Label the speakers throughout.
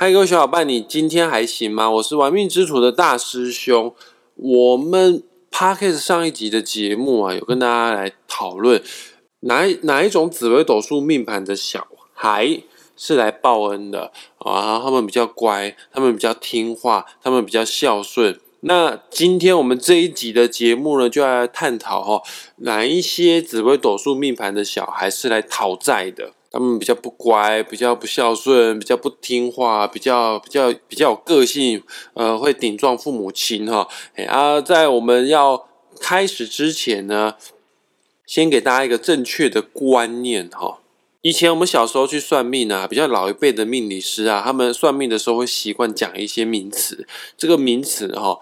Speaker 1: 嗨，各位小伙伴，你今天还行吗？我是玩命之徒的大师兄。我们 Podcast 上一集的节目啊，有跟大家来讨论哪哪一种紫微斗数命盘的小孩是来报恩的啊？他们比较乖，他们比较听话，他们比较孝顺。那今天我们这一集的节目呢，就要来探讨哈，哪一些紫微斗数命盘的小孩是来讨债的？他们比较不乖，比较不孝顺，比较不听话，比较比较比较有个性，呃，会顶撞父母亲哈。啊，在我们要开始之前呢，先给大家一个正确的观念哈。以前我们小时候去算命啊，比较老一辈的命理师啊，他们算命的时候会习惯讲一些名词，这个名词哈，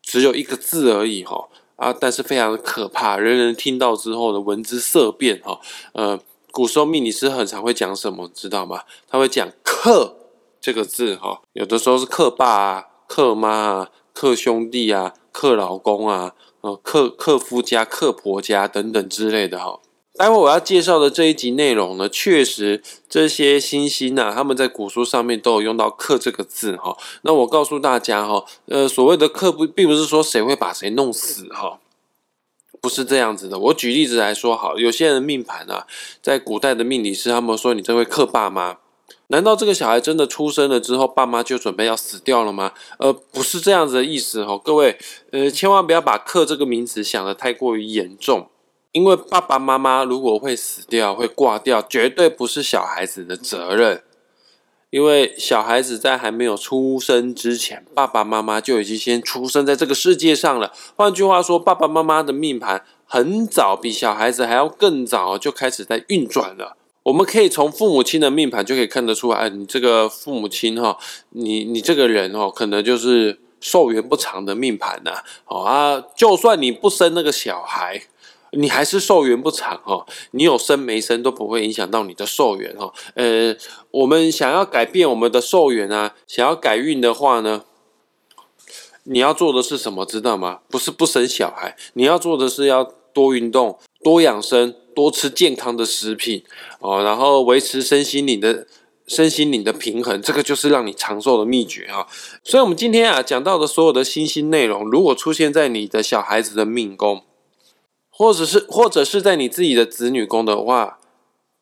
Speaker 1: 只有一个字而已哈啊，但是非常的可怕，人人听到之后呢，闻之色变哈，呃。古时候命理师很常会讲什么，知道吗？他会讲“克”这个字，哈，有的时候是克爸啊、克妈啊、克兄弟啊、克老公啊、呃、克克夫家、克婆家等等之类的，哈。待会我要介绍的这一集内容呢，确实这些星星啊，他们在古书上面都有用到“克”这个字，哈。那我告诉大家，哈，呃，所谓的“克”不，并不是说谁会把谁弄死，哈。不是这样子的，我举例子来说好，有些人命盘啊，在古代的命理师他们说你这会克爸妈，难道这个小孩真的出生了之后，爸妈就准备要死掉了吗？呃，不是这样子的意思哦，各位，呃，千万不要把克这个名词想的太过于严重，因为爸爸妈妈如果会死掉、会挂掉，绝对不是小孩子的责任。因为小孩子在还没有出生之前，爸爸妈妈就已经先出生在这个世界上了。换句话说，爸爸妈妈的命盘很早，比小孩子还要更早就开始在运转了。我们可以从父母亲的命盘就可以看得出来，你这个父母亲哈，你你这个人哦，可能就是寿元不长的命盘呐。好啊，就算你不生那个小孩。你还是寿元不长哈，你有生没生都不会影响到你的寿元哈。呃，我们想要改变我们的寿元啊，想要改运的话呢，你要做的是什么？知道吗？不是不生小孩，你要做的是要多运动、多养生、多吃健康的食品哦，然后维持身心灵的身心灵的平衡，这个就是让你长寿的秘诀啊。所以，我们今天啊讲到的所有的新兴内容，如果出现在你的小孩子的命宫。或者是或者是在你自己的子女宫的话，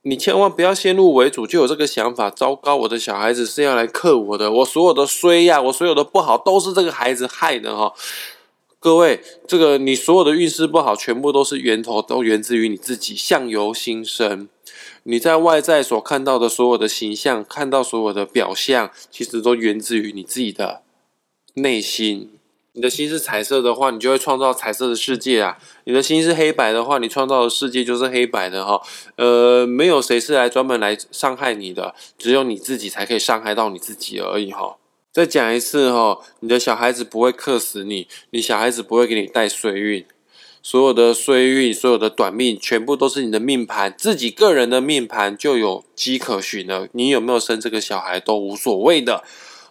Speaker 1: 你千万不要先入为主就有这个想法。糟糕，我的小孩子是要来克我的，我所有的衰呀，我所有的不好都是这个孩子害的哈。各位，这个你所有的运势不好，全部都是源头都源自于你自己相由心生。你在外在所看到的所有的形象，看到所有的表象，其实都源自于你自己的内心。你的心是彩色的话，你就会创造彩色的世界啊！你的心是黑白的话，你创造的世界就是黑白的哈。呃，没有谁是来专门来伤害你的，只有你自己才可以伤害到你自己而已哈。再讲一次哈，你的小孩子不会克死你，你小孩子不会给你带衰运，所有的衰运、所有的短命，全部都是你的命盘，自己个人的命盘就有迹可循了。你有没有生这个小孩都无所谓的。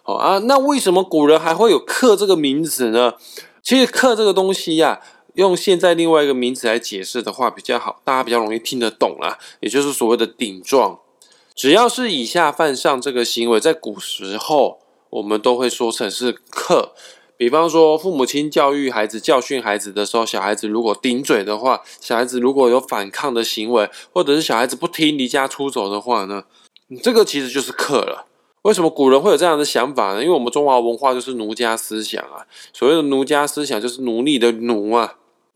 Speaker 1: 哦啊，那为什么古人还会有“克”这个名词呢？其实“克”这个东西呀，用现在另外一个名词来解释的话比较好，大家比较容易听得懂啦。也就是所谓的顶撞。只要是以下犯上这个行为，在古时候我们都会说成是“克”。比方说，父母亲教育孩子、教训孩子的时候，小孩子如果顶嘴的话，小孩子如果有反抗的行为，或者是小孩子不听离家出走的话呢，这个其实就是“克”了。为什么古人会有这样的想法呢？因为我们中华文化就是奴家思想啊。所谓的奴家思想，就是奴隶的奴啊。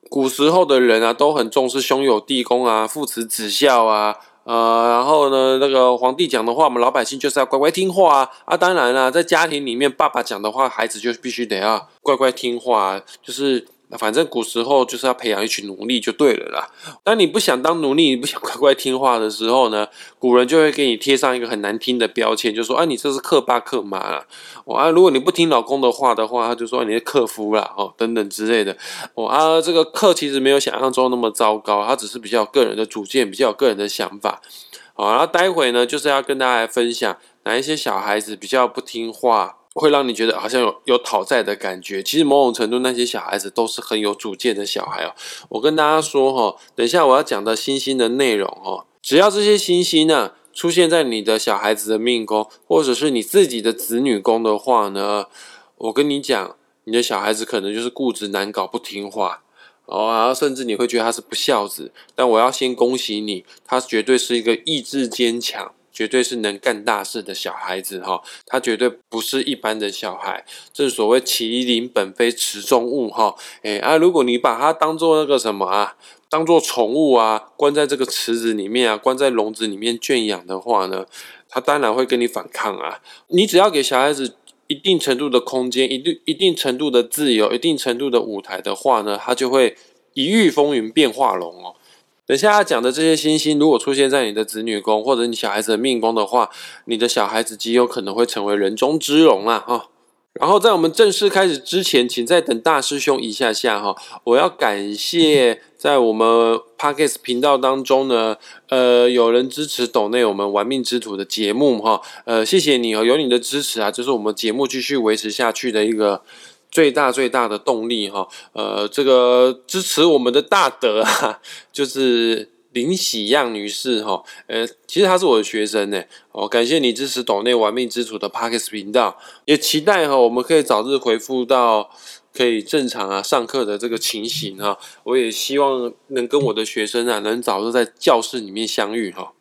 Speaker 1: 古时候的人啊，都很重视兄友弟恭啊，父慈子孝啊。呃，然后呢，那个皇帝讲的话，我们老百姓就是要乖乖听话啊。啊，当然了，在家庭里面，爸爸讲的话，孩子就必须得要乖乖听话，就是。那反正古时候就是要培养一群奴隶就对了啦。当你不想当奴隶，你不想乖乖听话的时候呢，古人就会给你贴上一个很难听的标签，就说啊，你这是克爸克妈啦。哦啊，如果你不听老公的话的话，他就说你是克夫啦，哦等等之类的。哦啊，这个克其实没有想象中那么糟糕，他只是比较个人的主见，比较个人的想法。好，然后待会呢，就是要跟大家来分享哪一些小孩子比较不听话。会让你觉得好像有有讨债的感觉，其实某种程度那些小孩子都是很有主见的小孩哦。我跟大家说哈，等一下我要讲的星星的内容哦，只要这些星星呢出现在你的小孩子的命宫，或者是你自己的子女宫的话呢，我跟你讲，你的小孩子可能就是固执难搞、不听话哦，然后甚至你会觉得他是不孝子。但我要先恭喜你，他绝对是一个意志坚强。绝对是能干大事的小孩子哈，他绝对不是一般的小孩，正所谓麒麟本非池中物哈，哎啊，如果你把它当做那个什么啊，当做宠物啊，关在这个池子里面啊，关在笼子里面圈养的话呢，他当然会跟你反抗啊。你只要给小孩子一定程度的空间，一定一定程度的自由，一定程度的舞台的话呢，他就会一遇风云变化龙哦。等下要讲的这些星星，如果出现在你的子女宫或者你小孩子的命宫的话，你的小孩子极有可能会成为人中之龙啊！哈。然后在我们正式开始之前，请再等大师兄一下下哈。我要感谢在我们 Parkes 频道当中呢，呃，有人支持抖内我们玩命之徒的节目哈。呃，谢谢你哦，有你的支持啊，就是我们节目继续维持下去的一个。最大最大的动力哈，呃，这个支持我们的大德啊，就是林喜样女士哈，呃，其实她是我的学生呢，哦，感谢你支持岛内玩命之主的 Parkes 频道，也期待哈，我们可以早日恢复到可以正常啊上课的这个情形哈，我也希望能跟我的学生啊，能早日在教室里面相遇哈。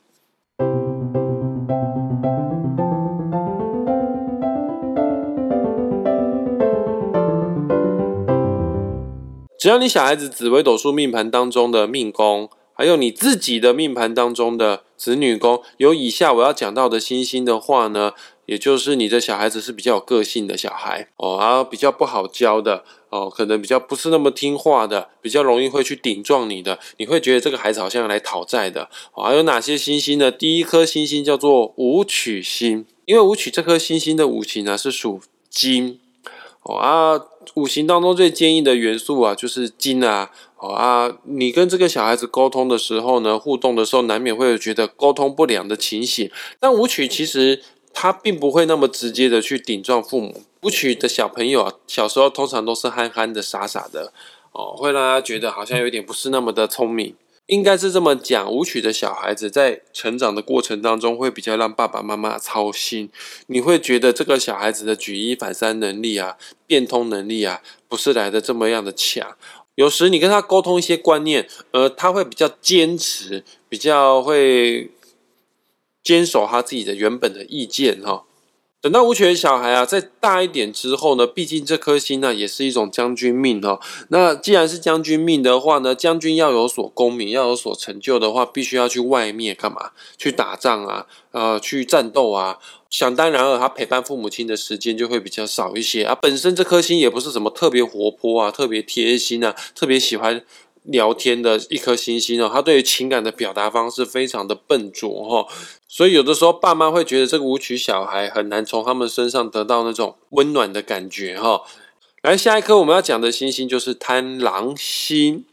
Speaker 1: 只要你小孩子紫微斗数命盘当中的命宫，还有你自己的命盘当中的子女宫有以下我要讲到的星星的话呢，也就是你的小孩子是比较有个性的小孩哦，啊比较不好教的哦，可能比较不是那么听话的，比较容易会去顶撞你的，你会觉得这个孩子好像来讨债的。还有哪些星星呢？第一颗星星叫做武曲星，因为武曲这颗星星的五行呢是属金。哦啊，五行当中最坚硬的元素啊，就是金啊。哦啊，你跟这个小孩子沟通的时候呢，互动的时候，难免会有觉得沟通不良的情形。但舞曲其实他并不会那么直接的去顶撞父母。舞曲的小朋友啊，小时候通常都是憨憨的、傻傻的，哦，会让他觉得好像有点不是那么的聪明。应该是这么讲，舞曲的小孩子在成长的过程当中会比较让爸爸妈妈操心。你会觉得这个小孩子的举一反三能力啊、变通能力啊，不是来的这么样的强。有时你跟他沟通一些观念，呃，他会比较坚持，比较会坚守他自己的原本的意见哈。等到无权小孩啊，再大一点之后呢，毕竟这颗星呢也是一种将军命哦。那既然是将军命的话呢，将军要有所功名，要有所成就的话，必须要去外面干嘛？去打仗啊，呃，去战斗啊。想当然了，他陪伴父母亲的时间就会比较少一些啊。本身这颗星也不是什么特别活泼啊，特别贴心啊，特别喜欢。聊天的一颗星星哦，他对于情感的表达方式非常的笨拙哈，所以有的时候爸妈会觉得这个舞曲小孩很难从他们身上得到那种温暖的感觉哈。来，下一颗我们要讲的星星就是贪狼星。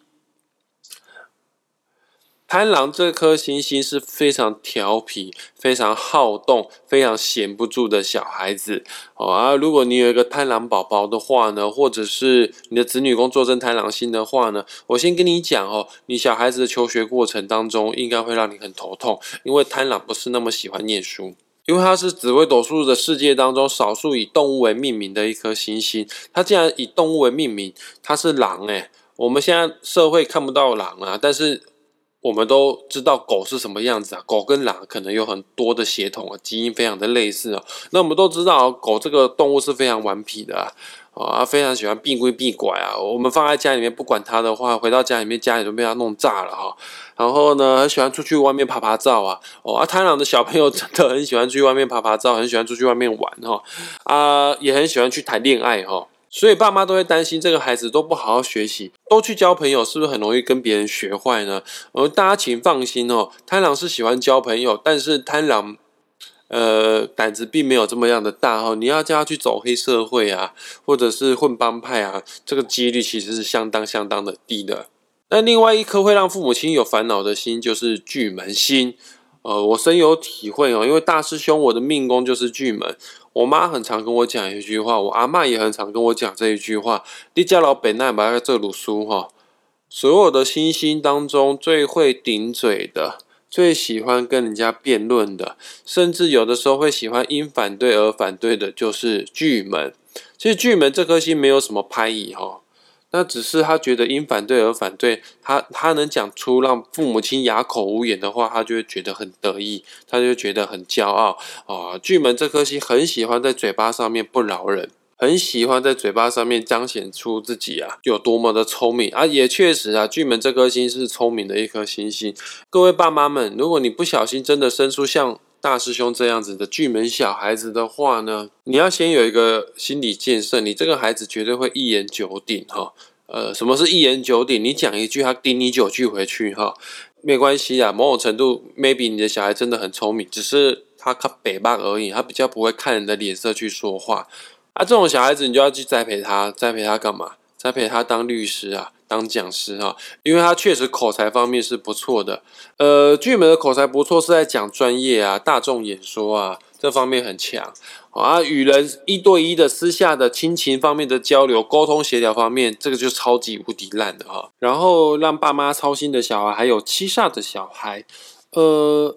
Speaker 1: 贪狼这颗星星是非常调皮、非常好动、非常闲不住的小孩子哦啊！如果你有一个贪狼宝宝的话呢，或者是你的子女宫坐镇贪狼星的话呢，我先跟你讲哦，你小孩子的求学过程当中应该会让你很头痛，因为贪狼不是那么喜欢念书，因为它是紫微斗数的世界当中少数以动物为命名的一颗星星，它既然以动物为命名，它是狼诶，我们现在社会看不到狼啊，但是。我们都知道狗是什么样子啊？狗跟狼可能有很多的血统啊，基因非常的类似啊。那我们都知道，狗这个动物是非常顽皮的啊，啊，非常喜欢避规避拐啊。我们放在家里面不管它的话，回到家里面家里都被它弄炸了哈。然后呢，很喜欢出去外面爬爬照啊。哦，啊，贪狼的小朋友真的很喜欢去外面爬爬照，很喜欢出去外面玩哈。啊，也很喜欢去谈恋爱哈。所以爸妈都会担心这个孩子都不好好学习，都去交朋友，是不是很容易跟别人学坏呢？呃，大家请放心哦，贪狼是喜欢交朋友，但是贪狼，呃，胆子并没有这么样的大哦。你要叫他去走黑社会啊，或者是混帮派啊，这个几率其实是相当相当的低的。那另外一颗会让父母亲有烦恼的心，就是巨门星。呃，我深有体会哦，因为大师兄我的命宫就是巨门。我妈很常跟我讲一句话，我阿妈也很常跟我讲这一句话。你家老北奈把这鲁书哈，所有的星星当中最会顶嘴的、最喜欢跟人家辩论的，甚至有的时候会喜欢因反对而反对的，就是巨门。其实巨门这颗星没有什么拍意哈，那只是他觉得因反对而反对，他他能讲出让父母亲哑口无言的话，他就会觉得很得意，他就觉得很骄傲啊。巨门这颗星很喜欢在嘴巴上面不饶人。很喜欢在嘴巴上面彰显出自己啊有多么的聪明啊，也确实啊，巨门这颗星是聪明的一颗星星。各位爸妈们，如果你不小心真的生出像大师兄这样子的巨门小孩子的话呢，你要先有一个心理建设，你这个孩子绝对会一言九鼎哈。呃，什么是一言九鼎？你讲一句，他顶你九句回去哈，没关系啊。某种程度，maybe 你的小孩真的很聪明，只是他靠北霸而已，他比较不会看人的脸色去说话。啊，这种小孩子你就要去栽培他，栽培他干嘛？栽培他当律师啊，当讲师啊，因为他确实口才方面是不错的。呃，俊美的口才不错，是在讲专业啊、大众演说啊这方面很强啊。与人一对一的私下的亲情方面的交流、沟通协调方面，这个就超级无敌烂的哈。然后让爸妈操心的小孩，还有七煞的小孩，呃，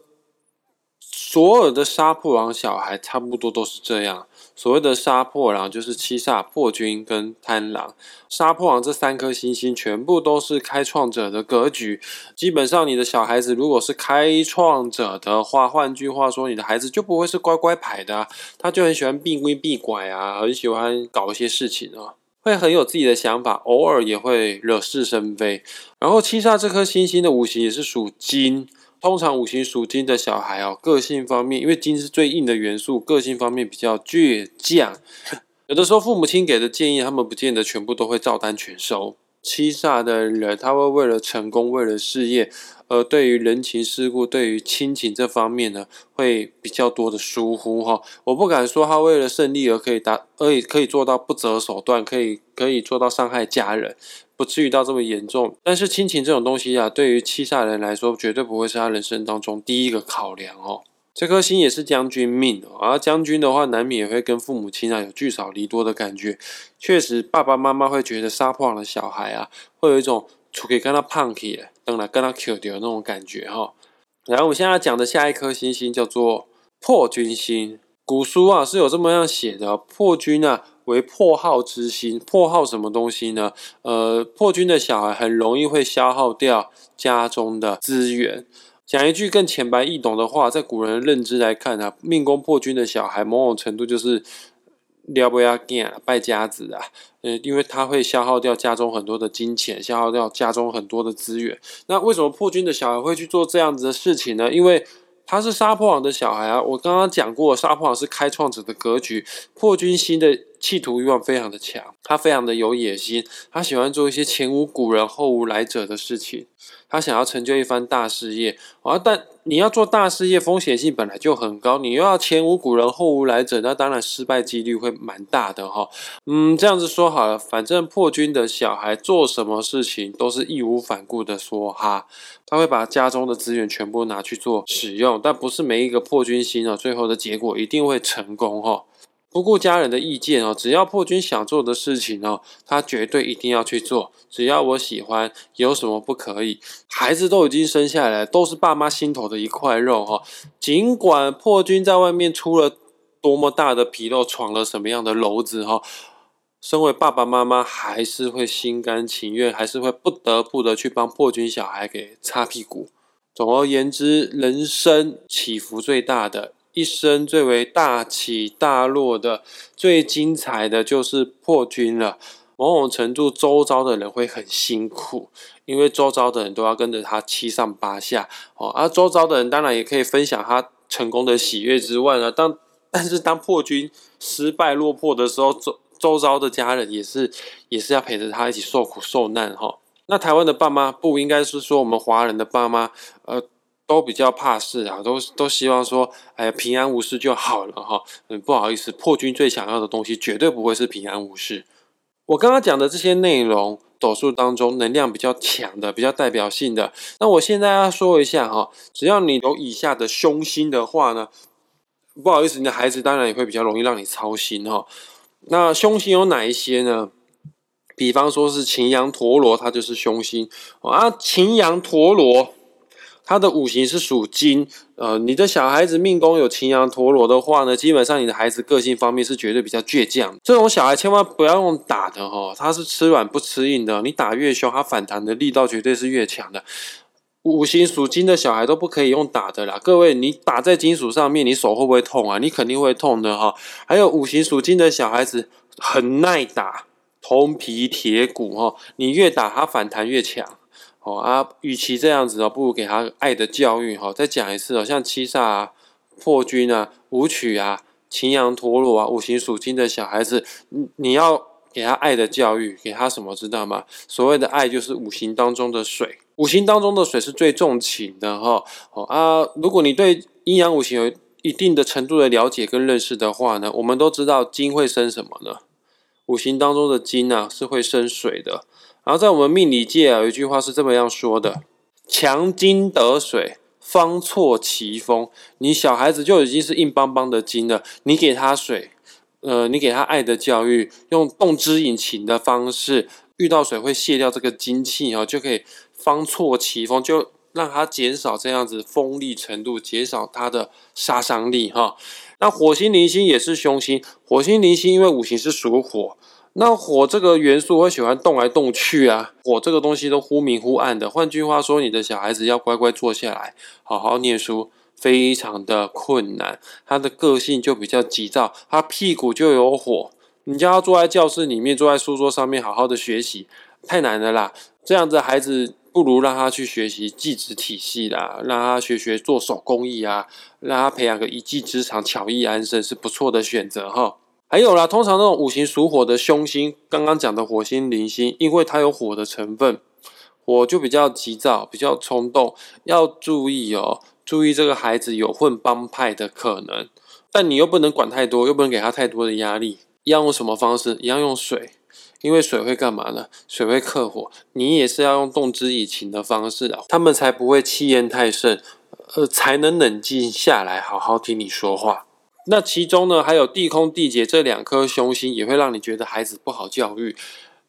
Speaker 1: 所有的杀破狼小孩差不多都是这样。所谓的杀破狼就是七煞破军跟贪狼，杀破狼这三颗星星全部都是开创者的格局。基本上，你的小孩子如果是开创者的话，换句话说，你的孩子就不会是乖乖牌的，他就很喜欢避规避拐啊，很喜欢搞一些事情啊，会很有自己的想法，偶尔也会惹是生非。然后七煞这颗星星的五行也是属金。通常五行属金的小孩哦，个性方面，因为金是最硬的元素，个性方面比较倔强。有的时候父母亲给的建议，他们不见得全部都会照单全收。七煞的人，他会为了成功，为了事业，而对于人情世故、对于亲情这方面呢，会比较多的疏忽哈。我不敢说他为了胜利而可以达，而可以做到不择手段，可以可以做到伤害家人。不至于到这么严重，但是亲情这种东西啊，对于七煞人来说，绝对不会是他人生当中第一个考量哦。这颗星也是将军命，而将军的话，难免也会跟父母亲啊有聚少离多的感觉。确实，爸爸妈妈会觉得杀破狼的小孩啊，会有一种出去跟他胖起，等来跟他 Q 掉那种感觉哈。然后我们现在讲的下一颗星星叫做破军星，古书啊是有这么样写的，破军啊。为破耗之星，破耗什么东西呢？呃，破军的小孩很容易会消耗掉家中的资源。讲一句更浅白易懂的话，在古人的认知来看啊，命宫破军的小孩，某种程度就是了不要见败家子啊。嗯，因为他会消耗掉家中很多的金钱，消耗掉家中很多的资源。那为什么破军的小孩会去做这样子的事情呢？因为他是杀破狼的小孩啊！我刚刚讲过，杀破狼是开创者的格局，破军星的企图欲望非常的强，他非常的有野心，他喜欢做一些前无古人后无来者的事情，他想要成就一番大事业啊！但你要做大事业，风险性本来就很高，你又要前无古人后无来者，那当然失败几率会蛮大的哈。嗯，这样子说好了，反正破军的小孩做什么事情都是义无反顾的说哈，他会把家中的资源全部拿去做使用，但不是每一个破军星啊，最后的结果一定会成功哈。不顾家人的意见哦，只要破军想做的事情哦，他绝对一定要去做。只要我喜欢，有什么不可以？孩子都已经生下来，都是爸妈心头的一块肉哈。尽管破军在外面出了多么大的纰漏，闯了什么样的篓子哈，身为爸爸妈妈还是会心甘情愿，还是会不得不的去帮破军小孩给擦屁股。总而言之，人生起伏最大的。一生最为大起大落的、最精彩的就是破军了。某种程度，周遭的人会很辛苦，因为周遭的人都要跟着他七上八下哦。而周遭的人当然也可以分享他成功的喜悦之外呢，当但是当破军失败落魄的时候，周周遭的家人也是也是要陪着他一起受苦受难哈。那台湾的爸妈不应该是说我们华人的爸妈呃。都比较怕事啊，都都希望说，哎，平安无事就好了哈。嗯，不好意思，破军最想要的东西绝对不会是平安无事。我刚刚讲的这些内容，斗数当中能量比较强的、比较代表性的。那我现在要说一下哈，只要你有以下的凶星的话呢，不好意思，你的孩子当然也会比较容易让你操心哈。那凶星有哪一些呢？比方说是擎羊陀螺，它就是凶星啊。擎羊陀螺。他的五行是属金，呃，你的小孩子命宫有擎羊陀罗的话呢，基本上你的孩子个性方面是绝对比较倔强。这种小孩千万不要用打的哈，他是吃软不吃硬的，你打越凶，他反弹的力道绝对是越强的。五行属金的小孩都不可以用打的啦，各位，你打在金属上面，你手会不会痛啊？你肯定会痛的哈。还有五行属金的小孩子很耐打，铜皮铁骨哈，你越打他反弹越强。哦啊，与其这样子哦，不如给他爱的教育哈。再讲一次哦，像七煞啊、破军啊、武曲啊、擎羊陀罗啊，五行属金的小孩子，你你要给他爱的教育，给他什么知道吗？所谓的爱就是五行当中的水，五行当中的水是最重情的哈。哦啊，如果你对阴阳五行有一定的程度的了解跟认识的话呢，我们都知道金会生什么呢？五行当中的金啊是会生水的。然后在我们命理界啊，有一句话是这么样说的：“强金得水，方错其风。”你小孩子就已经是硬邦邦的金了，你给他水，呃，你给他爱的教育，用动之以情的方式，遇到水会卸掉这个金气哦，就可以方错其风，就让它减少这样子锋利程度，减少它的杀伤力哈。那火星、零星也是凶星，火星、零星因为五行是属火。那火这个元素会喜欢动来动去啊，火这个东西都忽明忽暗的。换句话说，你的小孩子要乖乖坐下来，好好念书，非常的困难。他的个性就比较急躁，他屁股就有火。你叫他坐在教室里面，坐在书桌上面，好好的学习，太难了啦。这样子孩子不如让他去学习技职体系啦，让他学学做手工艺啊，让他培养个一技之长，巧艺安身是不错的选择哈。还有啦，通常那种五行属火的凶星，刚刚讲的火星、铃星，因为它有火的成分，火就比较急躁、比较冲动，要注意哦，注意这个孩子有混帮派的可能，但你又不能管太多，又不能给他太多的压力。要用什么方式？一样用水，因为水会干嘛呢？水会克火，你也是要用动之以情的方式的，他们才不会气焰太盛，呃，才能冷静下来，好好听你说话。那其中呢，还有地空地劫这两颗凶星，也会让你觉得孩子不好教育。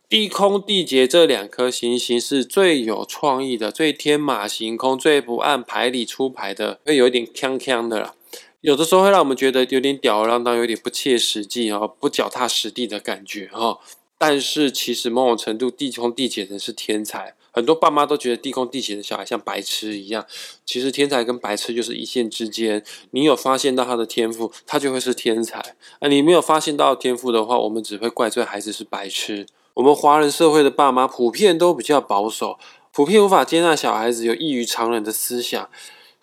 Speaker 1: 地空地劫这两颗行星是最有创意的，最天马行空，最不按牌理出牌的，会有一点锵锵的啦。有的时候会让我们觉得有点吊儿郎当，有点不切实际啊，不脚踏实地的感觉哈。但是其实某种程度，地空地劫人是天才。很多爸妈都觉得地空地劫的小孩像白痴一样，其实天才跟白痴就是一线之间。你有发现到他的天赋，他就会是天才；啊，你没有发现到天赋的话，我们只会怪罪孩子是白痴。我们华人社会的爸妈普遍都比较保守，普遍无法接纳小孩子有异于常人的思想。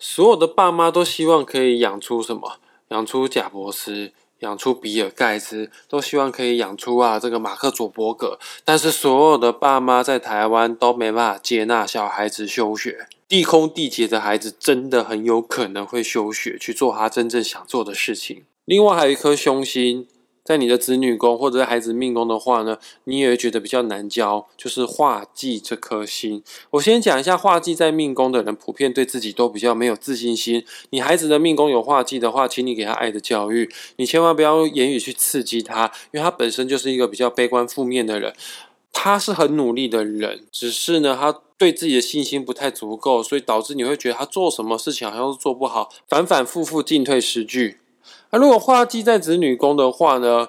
Speaker 1: 所有的爸妈都希望可以养出什么？养出贾伯斯。养出比尔盖茨，都希望可以养出啊这个马克佐伯格，但是所有的爸妈在台湾都没办法接纳小孩子休学，地空地劫的孩子真的很有可能会休学去做他真正想做的事情。另外还有一颗凶星。在你的子女宫或者孩子命宫的话呢，你也会觉得比较难教，就是化忌这颗星。我先讲一下化忌在命宫的人，普遍对自己都比较没有自信心。你孩子的命宫有化忌的话，请你给他爱的教育，你千万不要用言语去刺激他，因为他本身就是一个比较悲观负面的人。他是很努力的人，只是呢，他对自己的信心不太足够，所以导致你会觉得他做什么事情好像都做不好，反反复复进退失据。那如果画忌在子女宫的话呢？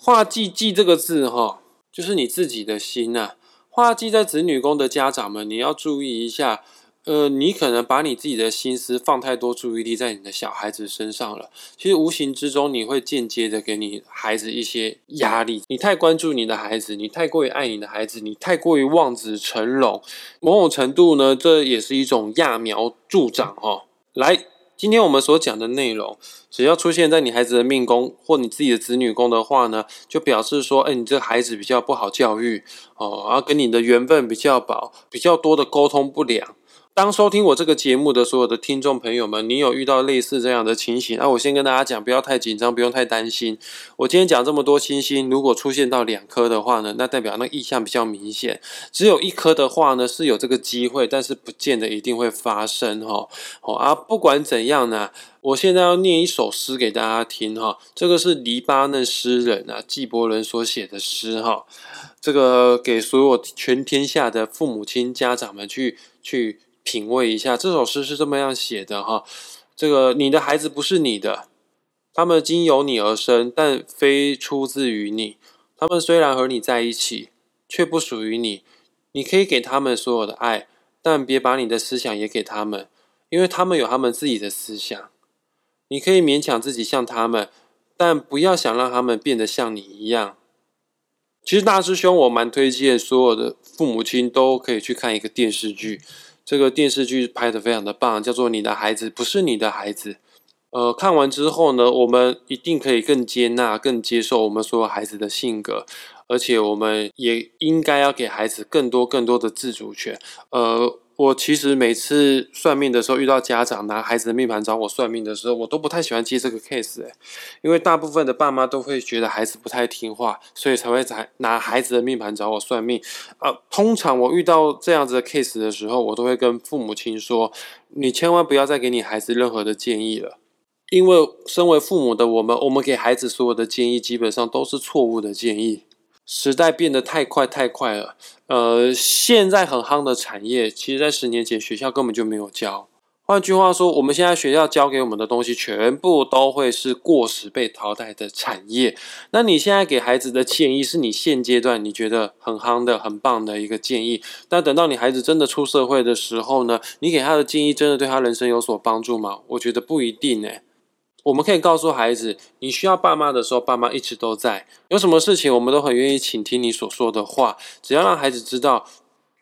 Speaker 1: 画忌忌这个字哈，就是你自己的心呐。画忌在子女宫的家长们，你要注意一下。呃，你可能把你自己的心思放太多注意力在你的小孩子身上了。其实无形之中，你会间接的给你孩子一些压力。你太关注你的孩子，你太过于爱你的孩子，你太过于望子成龙。某种程度呢，这也是一种揠苗助长哈。来。今天我们所讲的内容，只要出现在你孩子的命宫或你自己的子女宫的话呢，就表示说，哎，你这孩子比较不好教育哦，然后跟你的缘分比较薄，比较多的沟通不良。当收听我这个节目的所有的听众朋友们，你有遇到类似这样的情形？那我先跟大家讲，不要太紧张，不用太担心。我今天讲这么多星星，如果出现到两颗的话呢，那代表那意象比较明显；只有一颗的话呢，是有这个机会，但是不见得一定会发生哈。好啊，不管怎样呢，我现在要念一首诗给大家听哈。这个是黎巴嫩诗人啊纪伯伦所写的诗哈。这个给所有全天下的父母亲家长们去去。品味一下，这首诗是这么样写的哈。这个你的孩子不是你的，他们经由你而生，但非出自于你。他们虽然和你在一起，却不属于你。你可以给他们所有的爱，但别把你的思想也给他们，因为他们有他们自己的思想。你可以勉强自己像他们，但不要想让他们变得像你一样。其实大师兄，我蛮推荐所有的父母亲都可以去看一个电视剧。这个电视剧拍的非常的棒，叫做《你的孩子不是你的孩子》。呃，看完之后呢，我们一定可以更接纳、更接受我们所有孩子的性格，而且我们也应该要给孩子更多、更多的自主权。呃。我其实每次算命的时候，遇到家长拿孩子的命盘找我算命的时候，我都不太喜欢接这个 case，因为大部分的爸妈都会觉得孩子不太听话，所以才会拿拿孩子的命盘找我算命啊。通常我遇到这样子的 case 的时候，我都会跟父母亲说：你千万不要再给你孩子任何的建议了，因为身为父母的我们，我们给孩子所有的建议基本上都是错误的建议。时代变得太快太快了，呃，现在很夯的产业，其实在十年前学校根本就没有教。换句话说，我们现在学校教给我们的东西，全部都会是过时被淘汰的产业。那你现在给孩子的建议，是你现阶段你觉得很夯的、很棒的一个建议。但等到你孩子真的出社会的时候呢，你给他的建议真的对他人生有所帮助吗？我觉得不一定诶。我们可以告诉孩子，你需要爸妈的时候，爸妈一直都在。有什么事情，我们都很愿意倾听你所说的话。只要让孩子知道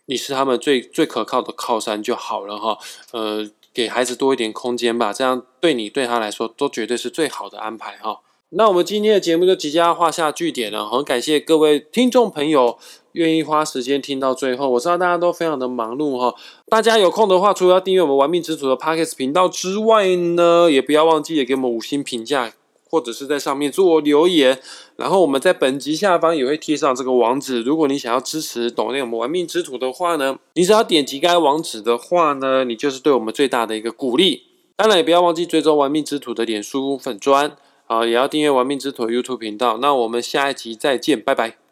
Speaker 1: 你是他们最最可靠的靠山就好了哈。呃，给孩子多一点空间吧，这样对你对他来说都绝对是最好的安排哈。那我们今天的节目就即将画下句点了，很感谢各位听众朋友。愿意花时间听到最后，我知道大家都非常的忙碌哈。大家有空的话，除了要订阅我们玩命之主的 Pockets 频道之外呢，也不要忘记也给我们五星评价，或者是在上面做留言。然后我们在本集下方也会贴上这个网址，如果你想要支持懂内我们玩命之徒的话呢，你只要点击该网址的话呢，你就是对我们最大的一个鼓励。当然也不要忘记追踪玩命之徒的脸书粉砖啊，也要订阅玩命之徒 YouTube 频道。那我们下一集再见，拜拜。